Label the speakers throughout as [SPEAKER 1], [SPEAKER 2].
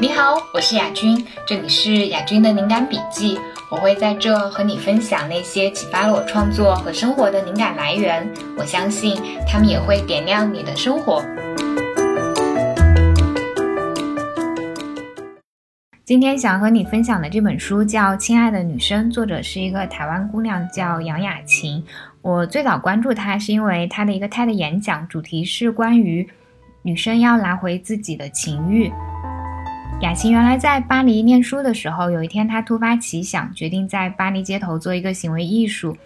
[SPEAKER 1] 你好，我是雅君，这里是雅君的灵感笔记。我会在这和你分享那些启发了我创作和生活的灵感来源。我相信他们也会点亮你的生活。今天想和你分享的这本书叫《亲爱的女生》，作者是一个台湾姑娘，叫杨雅琴。我最早关注她是因为她的一个 TED 演讲，主题是关于女生要拿回自己的情欲。雅琴原来在巴黎念书的时候，有一天她突发奇想，决定在巴黎街头做一个行为艺术。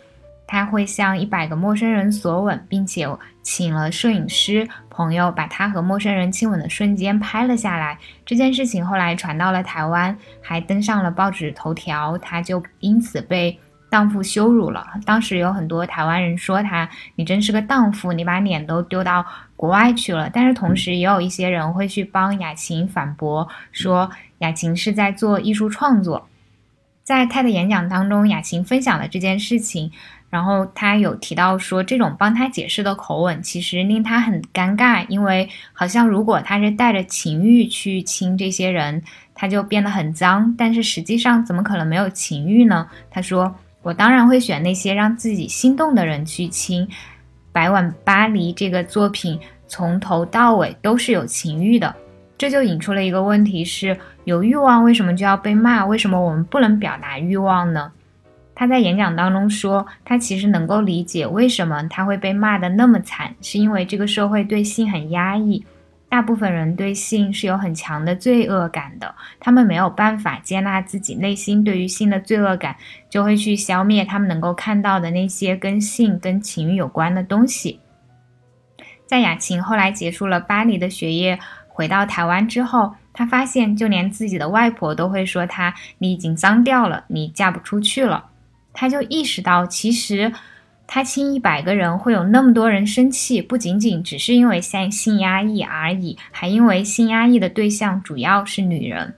[SPEAKER 1] 她会向一百个陌生人索吻，并且请了摄影师朋友把她和陌生人亲吻的瞬间拍了下来。这件事情后来传到了台湾，还登上了报纸头条。她就因此被荡妇羞辱了。当时有很多台湾人说他：“你真是个荡妇，你把脸都丢到。”国外去了，但是同时也有一些人会去帮雅琴反驳，说雅琴是在做艺术创作。在他的演讲当中，雅琴分享了这件事情，然后他有提到说，这种帮他解释的口吻其实令他很尴尬，因为好像如果他是带着情欲去亲这些人，他就变得很脏。但是实际上怎么可能没有情欲呢？他说：“我当然会选那些让自己心动的人去亲。”《百碗巴黎》这个作品从头到尾都是有情欲的，这就引出了一个问题：是有欲望为什么就要被骂？为什么我们不能表达欲望呢？他在演讲当中说，他其实能够理解为什么他会被骂的那么惨，是因为这个社会对性很压抑。大部分人对性是有很强的罪恶感的，他们没有办法接纳自己内心对于性的罪恶感，就会去消灭他们能够看到的那些跟性、跟情欲有关的东西。在雅琴后来结束了巴黎的学业，回到台湾之后，她发现就连自己的外婆都会说她：“你已经脏掉了，你嫁不出去了。”她就意识到，其实。他亲一百个人，会有那么多人生气，不仅仅只是因为性性压抑而已，还因为性压抑的对象主要是女人。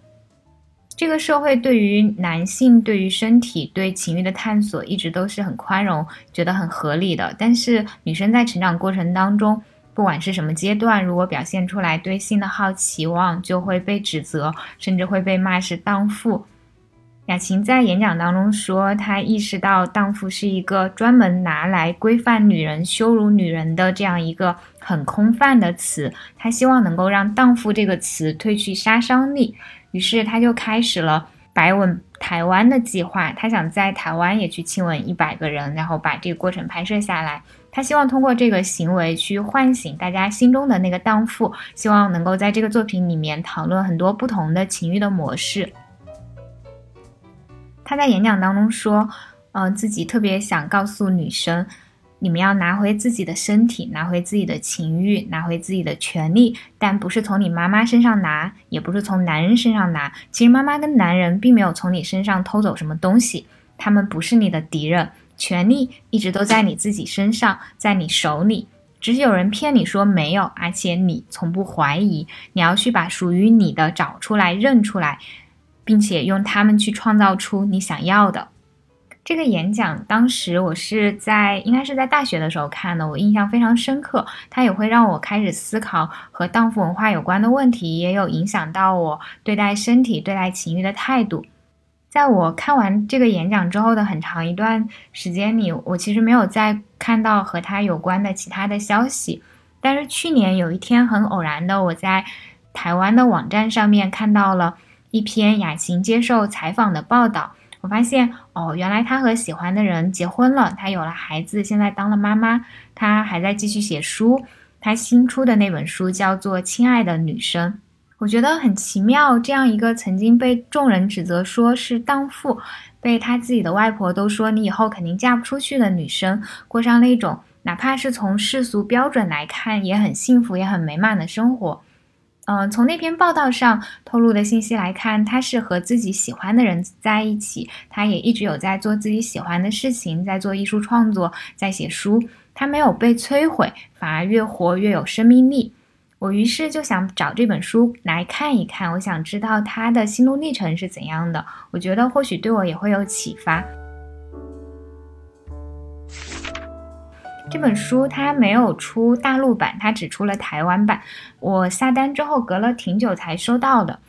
[SPEAKER 1] 这个社会对于男性、对于身体、对情欲的探索，一直都是很宽容，觉得很合理的。但是女生在成长过程当中，不管是什么阶段，如果表现出来对性的好奇望，就会被指责，甚至会被骂是荡妇。雅琴在演讲当中说，她意识到荡妇是一个专门拿来规范女人、羞辱女人的这样一个很空泛的词。她希望能够让“荡妇”这个词褪去杀伤力，于是她就开始了“百吻台湾”的计划。她想在台湾也去亲吻一百个人，然后把这个过程拍摄下来。她希望通过这个行为去唤醒大家心中的那个荡妇，希望能够在这个作品里面讨论很多不同的情欲的模式。他在演讲当中说，嗯，自己特别想告诉女生，你们要拿回自己的身体，拿回自己的情欲，拿回自己的权利，但不是从你妈妈身上拿，也不是从男人身上拿。其实妈妈跟男人并没有从你身上偷走什么东西，他们不是你的敌人，权利一直都在你自己身上，在你手里。只是有人骗你说没有，而且你从不怀疑。你要去把属于你的找出来，认出来。并且用它们去创造出你想要的。这个演讲当时我是在应该是在大学的时候看的，我印象非常深刻。它也会让我开始思考和荡妇文化有关的问题，也有影响到我对待身体、对待情欲的态度。在我看完这个演讲之后的很长一段时间里，我其实没有再看到和他有关的其他的消息。但是去年有一天很偶然的，我在台湾的网站上面看到了。一篇雅琴接受采访的报道，我发现哦，原来她和喜欢的人结婚了，她有了孩子，现在当了妈妈，她还在继续写书。她新出的那本书叫做《亲爱的女生》，我觉得很奇妙。这样一个曾经被众人指责说是荡妇，被她自己的外婆都说你以后肯定嫁不出去的女生，过上了一种哪怕是从世俗标准来看也很幸福也很美满的生活。嗯，从那篇报道上透露的信息来看，他是和自己喜欢的人在一起，他也一直有在做自己喜欢的事情，在做艺术创作，在写书，他没有被摧毁，反而越活越有生命力。我于是就想找这本书来看一看，我想知道他的心路历程是怎样的，我觉得或许对我也会有启发。这本书它没有出大陆版，它只出了台湾版。我下单之后隔了挺久才收到的。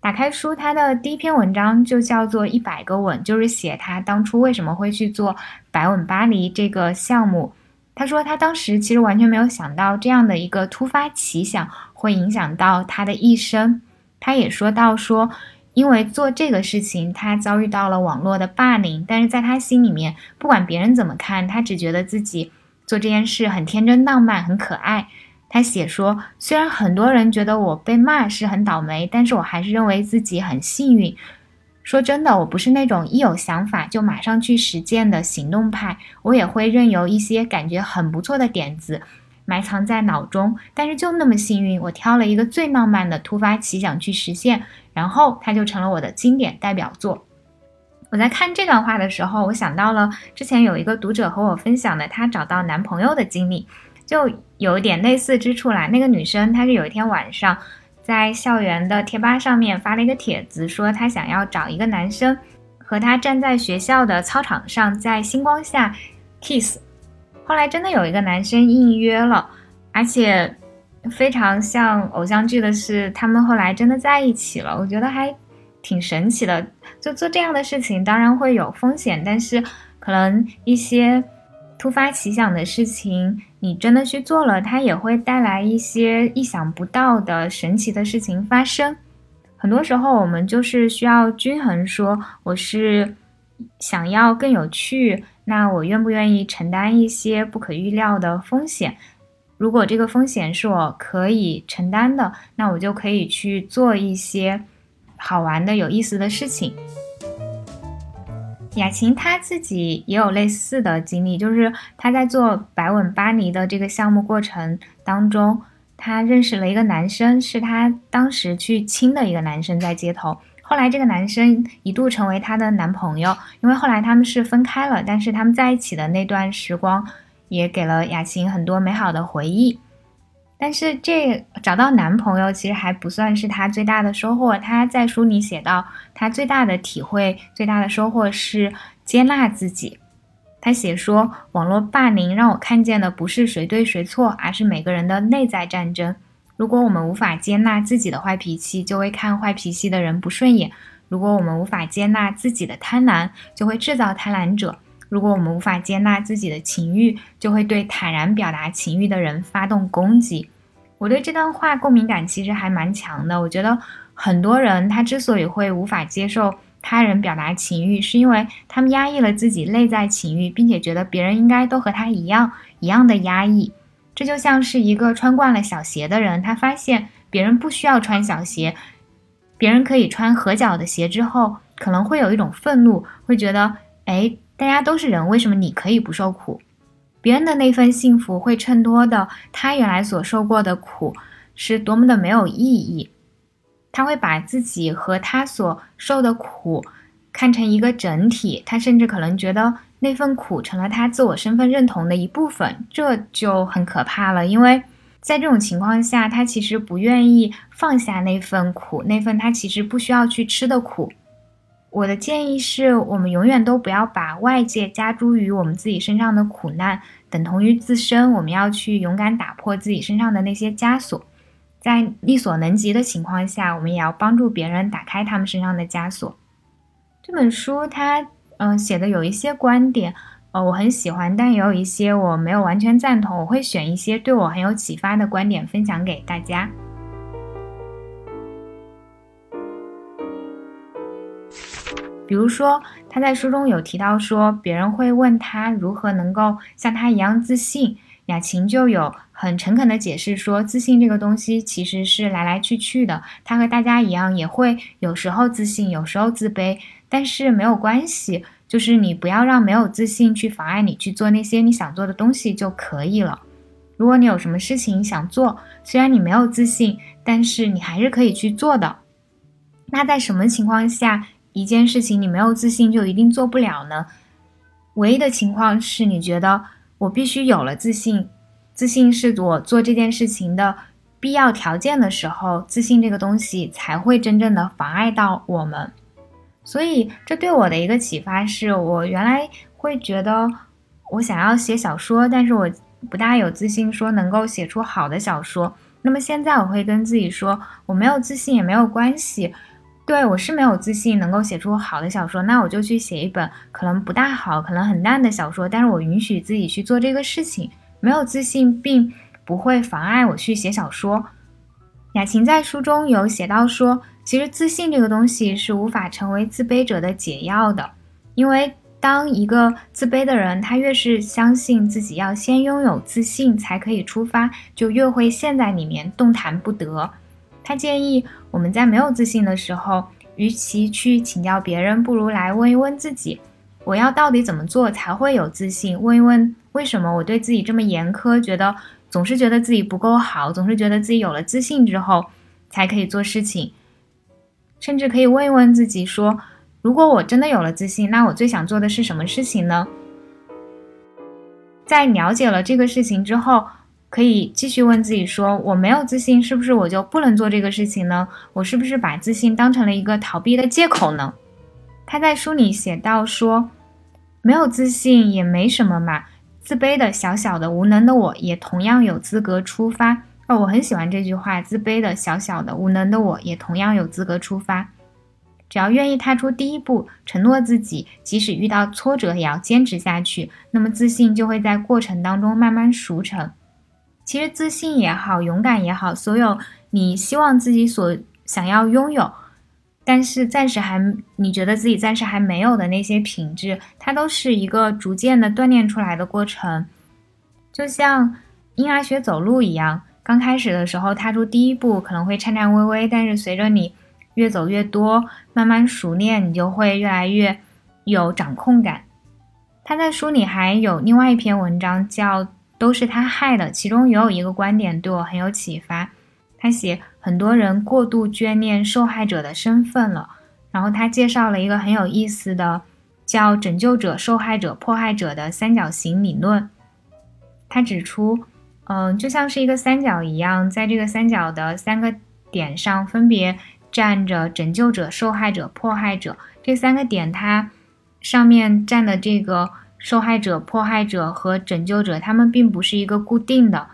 [SPEAKER 1] 打开书，他的第一篇文章就叫做《一百个吻》，就是写他当初为什么会去做“百吻巴黎”这个项目。他说他当时其实完全没有想到这样的一个突发奇想会影响到他的一生。他也说到说，因为做这个事情，他遭遇到了网络的霸凌，但是在他心里面，不管别人怎么看，他只觉得自己做这件事很天真浪漫，很可爱。他写说，虽然很多人觉得我被骂是很倒霉，但是我还是认为自己很幸运。说真的，我不是那种一有想法就马上去实践的行动派，我也会任由一些感觉很不错的点子埋藏在脑中。但是就那么幸运，我挑了一个最浪漫的突发奇想去实现，然后它就成了我的经典代表作。我在看这段话的时候，我想到了之前有一个读者和我分享的她找到男朋友的经历。就有点类似之处啦。那个女生，她是有一天晚上在校园的贴吧上面发了一个帖子，说她想要找一个男生和她站在学校的操场上，在星光下 kiss。后来真的有一个男生应约了，而且非常像偶像剧的是，他们后来真的在一起了。我觉得还挺神奇的。就做这样的事情，当然会有风险，但是可能一些突发奇想的事情。你真的去做了，它也会带来一些意想不到的神奇的事情发生。很多时候，我们就是需要均衡，说我是想要更有趣，那我愿不愿意承担一些不可预料的风险？如果这个风险是我可以承担的，那我就可以去做一些好玩的、有意思的事情。雅琴她自己也有类似的经历，就是她在做“百吻巴黎”的这个项目过程当中，她认识了一个男生，是她当时去亲的一个男生，在街头。后来这个男生一度成为她的男朋友，因为后来他们是分开了，但是他们在一起的那段时光也给了雅琴很多美好的回忆。但是这找到男朋友其实还不算是她最大的收获。她在书里写到，她最大的体会、最大的收获是接纳自己。她写说，网络霸凌让我看见的不是谁对谁错，而是每个人的内在战争。如果我们无法接纳自己的坏脾气，就会看坏脾气的人不顺眼；如果我们无法接纳自己的贪婪，就会制造贪婪者。如果我们无法接纳自己的情欲，就会对坦然表达情欲的人发动攻击。我对这段话共鸣感其实还蛮强的。我觉得很多人他之所以会无法接受他人表达情欲，是因为他们压抑了自己内在情欲，并且觉得别人应该都和他一样一样的压抑。这就像是一个穿惯了小鞋的人，他发现别人不需要穿小鞋，别人可以穿合脚的鞋之后，可能会有一种愤怒，会觉得哎。大家都是人，为什么你可以不受苦？别人的那份幸福会衬托的他原来所受过的苦是多么的没有意义。他会把自己和他所受的苦看成一个整体，他甚至可能觉得那份苦成了他自我身份认同的一部分，这就很可怕了。因为在这种情况下，他其实不愿意放下那份苦，那份他其实不需要去吃的苦。我的建议是我们永远都不要把外界加诸于我们自己身上的苦难等同于自身，我们要去勇敢打破自己身上的那些枷锁，在力所能及的情况下，我们也要帮助别人打开他们身上的枷锁。这本书它嗯写的有一些观点，呃我很喜欢，但也有一些我没有完全赞同，我会选一些对我很有启发的观点分享给大家。比如说，他在书中有提到说，别人会问他如何能够像他一样自信，雅琴就有很诚恳的解释说，自信这个东西其实是来来去去的，他和大家一样，也会有时候自信，有时候自卑，但是没有关系，就是你不要让没有自信去妨碍你去做那些你想做的东西就可以了。如果你有什么事情想做，虽然你没有自信，但是你还是可以去做的。那在什么情况下？一件事情你没有自信就一定做不了呢？唯一的情况是你觉得我必须有了自信，自信是我做这件事情的必要条件的时候，自信这个东西才会真正的妨碍到我们。所以这对我的一个启发是我原来会觉得我想要写小说，但是我不大有自信说能够写出好的小说。那么现在我会跟自己说，我没有自信也没有关系。对我是没有自信能够写出好的小说，那我就去写一本可能不大好、可能很烂的小说，但是我允许自己去做这个事情。没有自信并不会妨碍我去写小说。雅琴在书中有写到说，其实自信这个东西是无法成为自卑者的解药的，因为当一个自卑的人，他越是相信自己要先拥有自信才可以出发，就越会陷在里面动弹不得。他建议我们在没有自信的时候，与其去请教别人，不如来问一问自己：我要到底怎么做才会有自信？问一问为什么我对自己这么严苛，觉得总是觉得自己不够好，总是觉得自己有了自信之后才可以做事情。甚至可以问一问自己：说如果我真的有了自信，那我最想做的是什么事情呢？在了解了这个事情之后。可以继续问自己说：我没有自信，是不是我就不能做这个事情呢？我是不是把自信当成了一个逃避的借口呢？他在书里写到说：没有自信也没什么嘛，自卑的小小的无能的我也同样有资格出发。哦，我很喜欢这句话：自卑的小小的无能的我也同样有资格出发。只要愿意踏出第一步，承诺自己，即使遇到挫折也要坚持下去，那么自信就会在过程当中慢慢熟成。其实自信也好，勇敢也好，所有你希望自己所想要拥有，但是暂时还你觉得自己暂时还没有的那些品质，它都是一个逐渐的锻炼出来的过程。就像婴儿学走路一样，刚开始的时候踏出第一步可能会颤颤巍巍，但是随着你越走越多，慢慢熟练，你就会越来越有掌控感。他在书里还有另外一篇文章叫。都是他害的。其中也有一个观点对我很有启发。他写很多人过度眷恋受害者的身份了。然后他介绍了一个很有意思的，叫拯救者、受害者、迫害者的三角形理论。他指出，嗯，就像是一个三角一样，在这个三角的三个点上分别站着拯救者、受害者、迫害者。这三个点，它上面站的这个。受害者、迫害者和拯救者，他们并不是一个固定的，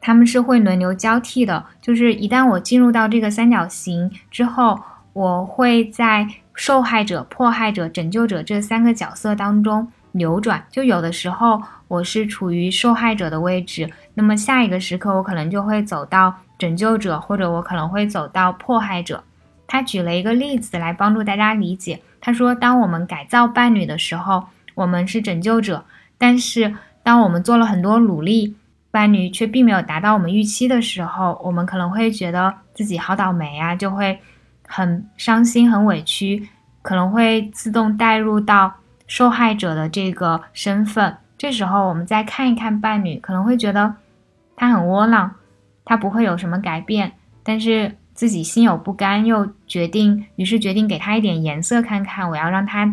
[SPEAKER 1] 他们是会轮流交替的。就是一旦我进入到这个三角形之后，我会在受害者、迫害者、拯救者这三个角色当中流转。就有的时候我是处于受害者的位置，那么下一个时刻我可能就会走到拯救者，或者我可能会走到迫害者。他举了一个例子来帮助大家理解。他说，当我们改造伴侣的时候。我们是拯救者，但是当我们做了很多努力，伴侣却并没有达到我们预期的时候，我们可能会觉得自己好倒霉啊，就会很伤心、很委屈，可能会自动带入到受害者的这个身份。这时候，我们再看一看伴侣，可能会觉得他很窝囊，他不会有什么改变，但是自己心有不甘，又决定，于是决定给他一点颜色看看，我要让他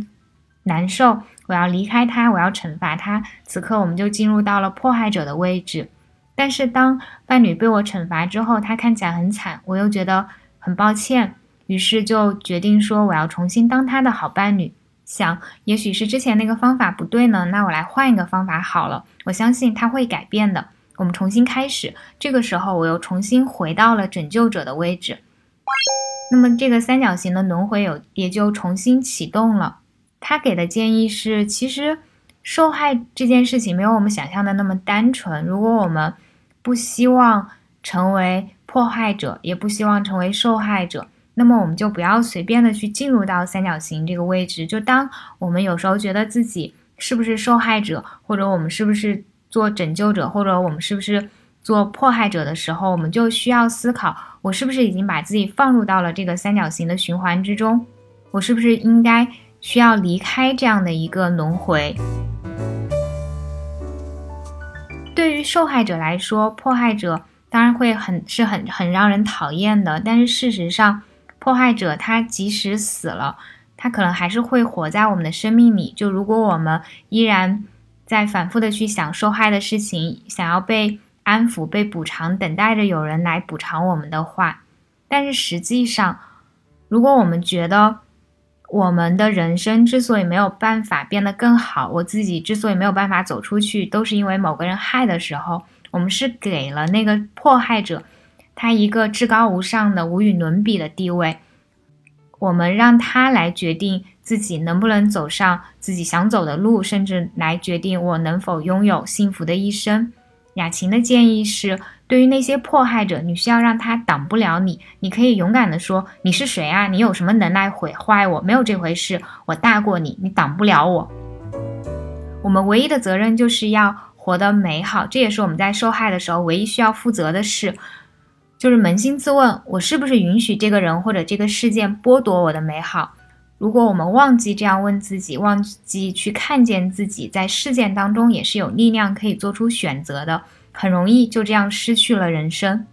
[SPEAKER 1] 难受。我要离开他，我要惩罚他。此刻，我们就进入到了迫害者的位置。但是，当伴侣被我惩罚之后，他看起来很惨，我又觉得很抱歉，于是就决定说我要重新当他的好伴侣。想，也许是之前那个方法不对呢，那我来换一个方法好了。我相信他会改变的。我们重新开始。这个时候，我又重新回到了拯救者的位置。那么，这个三角形的轮回有也就重新启动了。他给的建议是，其实受害这件事情没有我们想象的那么单纯。如果我们不希望成为迫害者，也不希望成为受害者，那么我们就不要随便的去进入到三角形这个位置。就当我们有时候觉得自己是不是受害者，或者我们是不是做拯救者，或者我们是不是做迫害者的时候，我们就需要思考：我是不是已经把自己放入到了这个三角形的循环之中？我是不是应该？需要离开这样的一个轮回。对于受害者来说，迫害者当然会很是很很让人讨厌的。但是事实上，迫害者他即使死了，他可能还是会活在我们的生命里。就如果我们依然在反复的去想受害的事情，想要被安抚、被补偿，等待着有人来补偿我们的话，但是实际上，如果我们觉得，我们的人生之所以没有办法变得更好，我自己之所以没有办法走出去，都是因为某个人害的时候，我们是给了那个迫害者他一个至高无上的、无与伦比的地位。我们让他来决定自己能不能走上自己想走的路，甚至来决定我能否拥有幸福的一生。雅琴的建议是，对于那些迫害者，你需要让他挡不了你。你可以勇敢地说：“你是谁啊？你有什么能耐毁坏我？没有这回事，我大过你，你挡不了我。”我们唯一的责任就是要活得美好，这也是我们在受害的时候唯一需要负责的事，就是扪心自问：我是不是允许这个人或者这个事件剥夺我的美好？如果我们忘记这样问自己，忘记去看见自己在事件当中也是有力量可以做出选择的，很容易就这样失去了人生。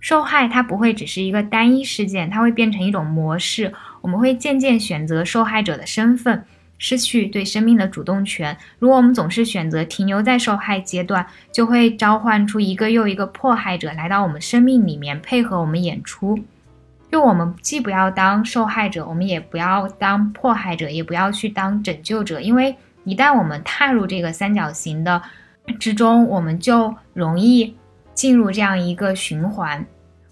[SPEAKER 1] 受害它不会只是一个单一事件，它会变成一种模式。我们会渐渐选择受害者的身份，失去对生命的主动权。如果我们总是选择停留在受害阶段，就会召唤出一个又一个迫害者来到我们生命里面，配合我们演出。就我们既不要当受害者，我们也不要当迫害者，也不要去当拯救者，因为一旦我们踏入这个三角形的之中，我们就容易进入这样一个循环。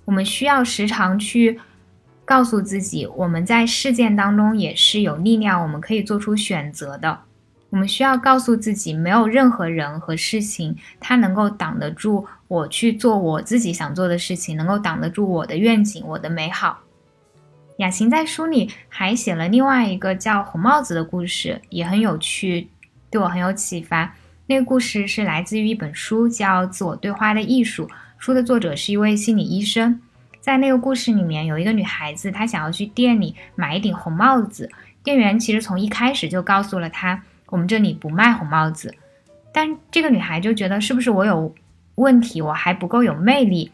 [SPEAKER 1] 我们需要时常去告诉自己，我们在事件当中也是有力量，我们可以做出选择的。我们需要告诉自己，没有任何人和事情，它能够挡得住我去做我自己想做的事情，能够挡得住我的愿景、我的美好。雅琴在书里还写了另外一个叫《红帽子》的故事，也很有趣，对我很有启发。那个故事是来自于一本书，叫《自我对话的艺术》，书的作者是一位心理医生。在那个故事里面，有一个女孩子，她想要去店里买一顶红帽子，店员其实从一开始就告诉了她。我们这里不卖红帽子，但这个女孩就觉得是不是我有问题，我还不够有魅力，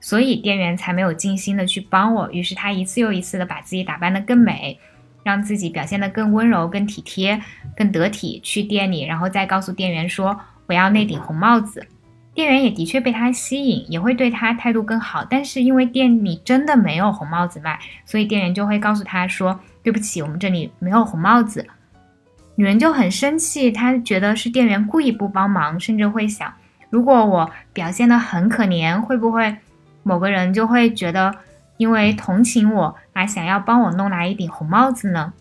[SPEAKER 1] 所以店员才没有尽心的去帮我。于是她一次又一次的把自己打扮的更美，让自己表现的更温柔、更体贴、更得体，去店里，然后再告诉店员说我要那顶红帽子。店员也的确被她吸引，也会对她态度更好。但是因为店里真的没有红帽子卖，所以店员就会告诉她说对不起，我们这里没有红帽子。女人就很生气，她觉得是店员故意不帮忙，甚至会想，如果我表现得很可怜，会不会某个人就会觉得，因为同情我而想要帮我弄来一顶红帽子呢？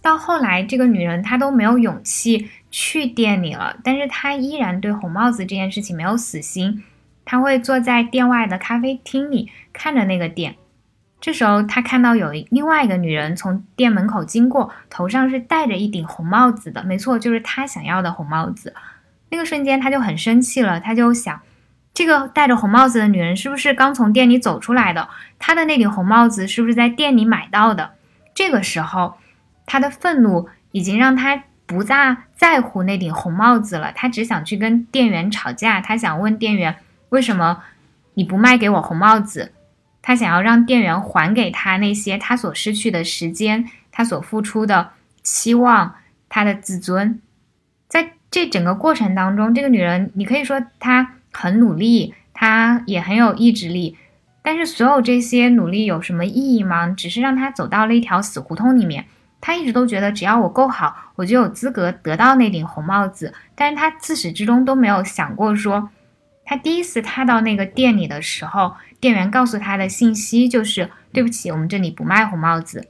[SPEAKER 1] 到后来，这个女人她都没有勇气去店里了，但是她依然对红帽子这件事情没有死心，她会坐在店外的咖啡厅里看着那个店。这时候，他看到有另外一个女人从店门口经过，头上是戴着一顶红帽子的，没错，就是他想要的红帽子。那个瞬间，他就很生气了，他就想，这个戴着红帽子的女人是不是刚从店里走出来的？她的那顶红帽子是不是在店里买到的？这个时候，他的愤怒已经让他不大在乎那顶红帽子了，他只想去跟店员吵架，他想问店员，为什么你不卖给我红帽子？他想要让店员还给他那些他所失去的时间，他所付出的期望，他的自尊。在这整个过程当中，这个女人，你可以说她很努力，她也很有意志力。但是，所有这些努力有什么意义吗？只是让她走到了一条死胡同里面。她一直都觉得，只要我够好，我就有资格得到那顶红帽子。但是她自始至终都没有想过说。他第一次踏到那个店里的时候，店员告诉他的信息就是：“对不起，我们这里不卖红帽子。”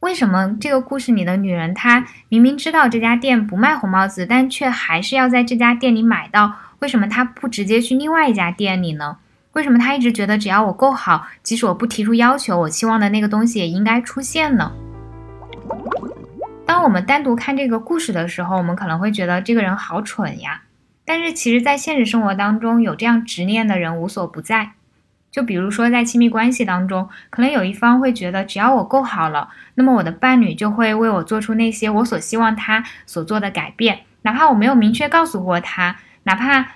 [SPEAKER 1] 为什么这个故事里的女人她明明知道这家店不卖红帽子，但却还是要在这家店里买到？为什么她不直接去另外一家店里呢？为什么她一直觉得只要我够好，即使我不提出要求，我期望的那个东西也应该出现呢？当我们单独看这个故事的时候，我们可能会觉得这个人好蠢呀。但是其实，在现实生活当中，有这样执念的人无所不在。就比如说，在亲密关系当中，可能有一方会觉得，只要我够好了，那么我的伴侣就会为我做出那些我所希望他所做的改变，哪怕我没有明确告诉过他，哪怕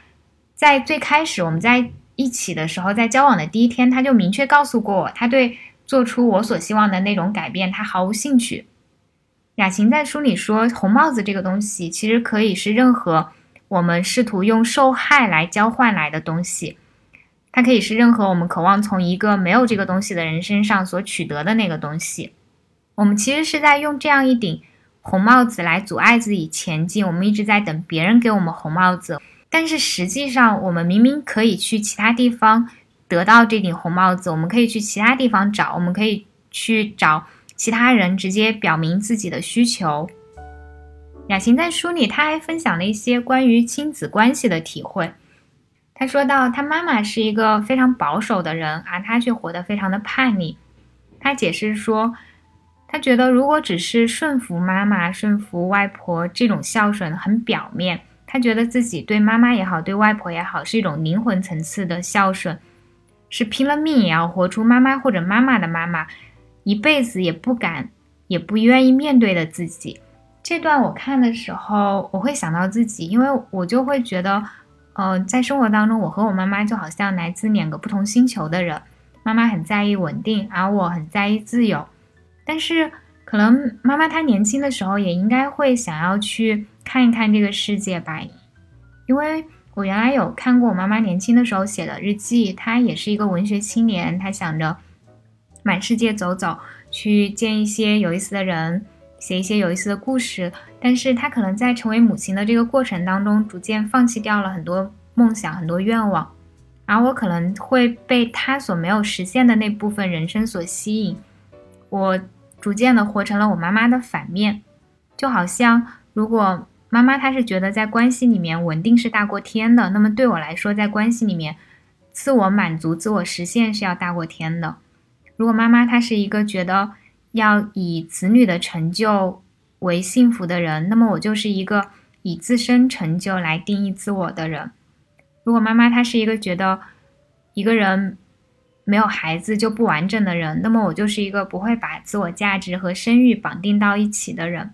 [SPEAKER 1] 在最开始我们在一起的时候，在交往的第一天，他就明确告诉过我，他对做出我所希望的那种改变，他毫无兴趣。雅琴在书里说，红帽子这个东西，其实可以是任何。我们试图用受害来交换来的东西，它可以是任何我们渴望从一个没有这个东西的人身上所取得的那个东西。我们其实是在用这样一顶红帽子来阻碍自己前进。我们一直在等别人给我们红帽子，但是实际上，我们明明可以去其他地方得到这顶红帽子。我们可以去其他地方找，我们可以去找其他人直接表明自己的需求。雅琴在书里，他还分享了一些关于亲子关系的体会。他说到，他妈妈是一个非常保守的人，而他却活得非常的叛逆。他解释说，他觉得如果只是顺服妈妈、顺服外婆这种孝顺很表面，他觉得自己对妈妈也好，对外婆也好，是一种灵魂层次的孝顺，是拼了命也要活出妈妈或者妈妈的妈妈，一辈子也不敢也不愿意面对的自己。这段我看的时候，我会想到自己，因为我就会觉得，呃，在生活当中，我和我妈妈就好像来自两个不同星球的人。妈妈很在意稳定，而我很在意自由。但是，可能妈妈她年轻的时候也应该会想要去看一看这个世界吧。因为我原来有看过我妈妈年轻的时候写的日记，她也是一个文学青年，她想着满世界走走，去见一些有意思的人。写一些有意思的故事，但是他可能在成为母亲的这个过程当中，逐渐放弃掉了很多梦想、很多愿望，而我可能会被他所没有实现的那部分人生所吸引，我逐渐的活成了我妈妈的反面，就好像如果妈妈她是觉得在关系里面稳定是大过天的，那么对我来说，在关系里面，自我满足、自我实现是要大过天的。如果妈妈她是一个觉得。要以子女的成就为幸福的人，那么我就是一个以自身成就来定义自我的人。如果妈妈她是一个觉得一个人没有孩子就不完整的人，那么我就是一个不会把自我价值和生育绑定到一起的人。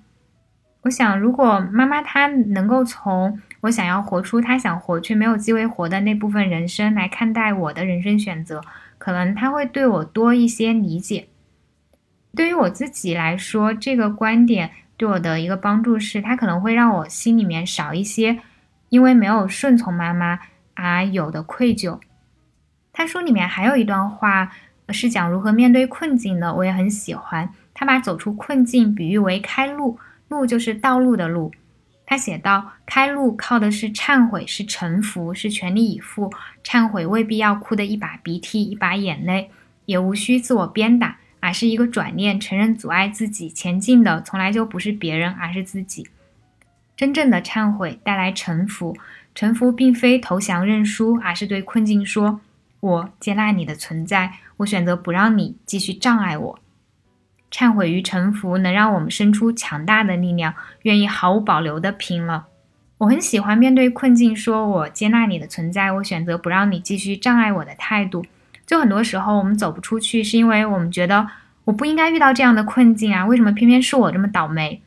[SPEAKER 1] 我想，如果妈妈她能够从我想要活出她想活却没有机会活的那部分人生来看待我的人生选择，可能她会对我多一些理解。对于我自己来说，这个观点对我的一个帮助是，它可能会让我心里面少一些因为没有顺从妈妈而有的愧疚。他书里面还有一段话是讲如何面对困境的，我也很喜欢。他把走出困境比喻为开路，路就是道路的路。他写道：开路靠的是忏悔，是臣服，是全力以赴。忏悔未必要哭的一把鼻涕一把眼泪，也无需自我鞭打。而是一个转念，承认阻碍自己前进的从来就不是别人，而是自己。真正的忏悔带来臣服，臣服并非投降认输，而是对困境说：“我接纳你的存在，我选择不让你继续障碍我。”忏悔与臣服能让我们生出强大的力量，愿意毫无保留地拼了。我很喜欢面对困境说：“我接纳你的存在，我选择不让你继续障碍我的态度。”就很多时候，我们走不出去，是因为我们觉得我不应该遇到这样的困境啊，为什么偏偏是我这么倒霉？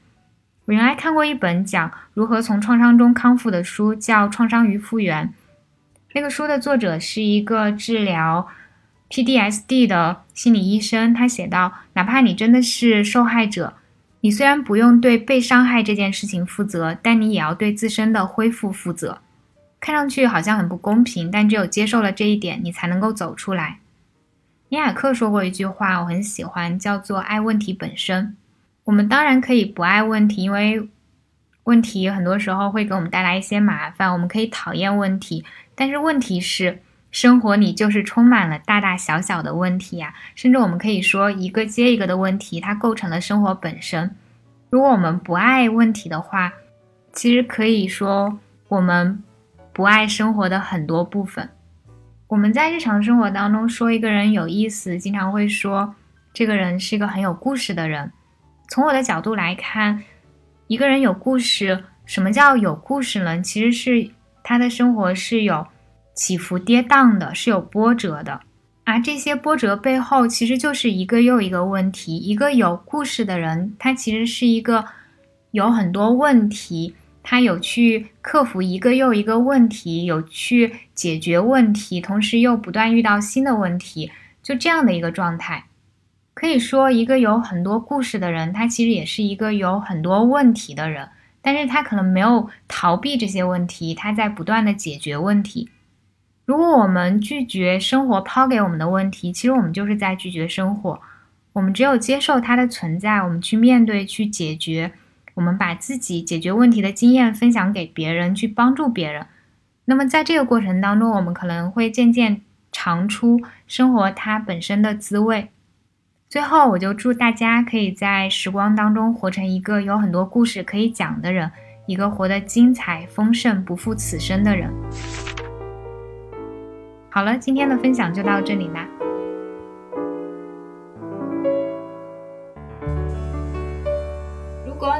[SPEAKER 1] 我原来看过一本讲如何从创伤中康复的书，叫《创伤与复原》。那个书的作者是一个治疗 PDSD 的心理医生，他写道：哪怕你真的是受害者，你虽然不用对被伤害这件事情负责，但你也要对自身的恢复负责。看上去好像很不公平，但只有接受了这一点，你才能够走出来。尼亚克说过一句话，我很喜欢，叫做“爱问题本身”。我们当然可以不爱问题，因为问题很多时候会给我们带来一些麻烦。我们可以讨厌问题，但是问题是，生活里就是充满了大大小小的问题呀。甚至我们可以说，一个接一个的问题，它构成了生活本身。如果我们不爱问题的话，其实可以说我们。不爱生活的很多部分，我们在日常生活当中说一个人有意思，经常会说这个人是一个很有故事的人。从我的角度来看，一个人有故事，什么叫有故事呢？其实是他的生活是有起伏跌宕的，是有波折的。而这些波折背后，其实就是一个又一个问题。一个有故事的人，他其实是一个有很多问题。他有去克服一个又一个问题，有去解决问题，同时又不断遇到新的问题，就这样的一个状态。可以说，一个有很多故事的人，他其实也是一个有很多问题的人，但是他可能没有逃避这些问题，他在不断的解决问题。如果我们拒绝生活抛给我们的问题，其实我们就是在拒绝生活。我们只有接受它的存在，我们去面对，去解决。我们把自己解决问题的经验分享给别人，去帮助别人。那么在这个过程当中，我们可能会渐渐尝出生活它本身的滋味。最后，我就祝大家可以在时光当中活成一个有很多故事可以讲的人，一个活得精彩丰盛、不负此生的人。好了，今天的分享就到这里啦。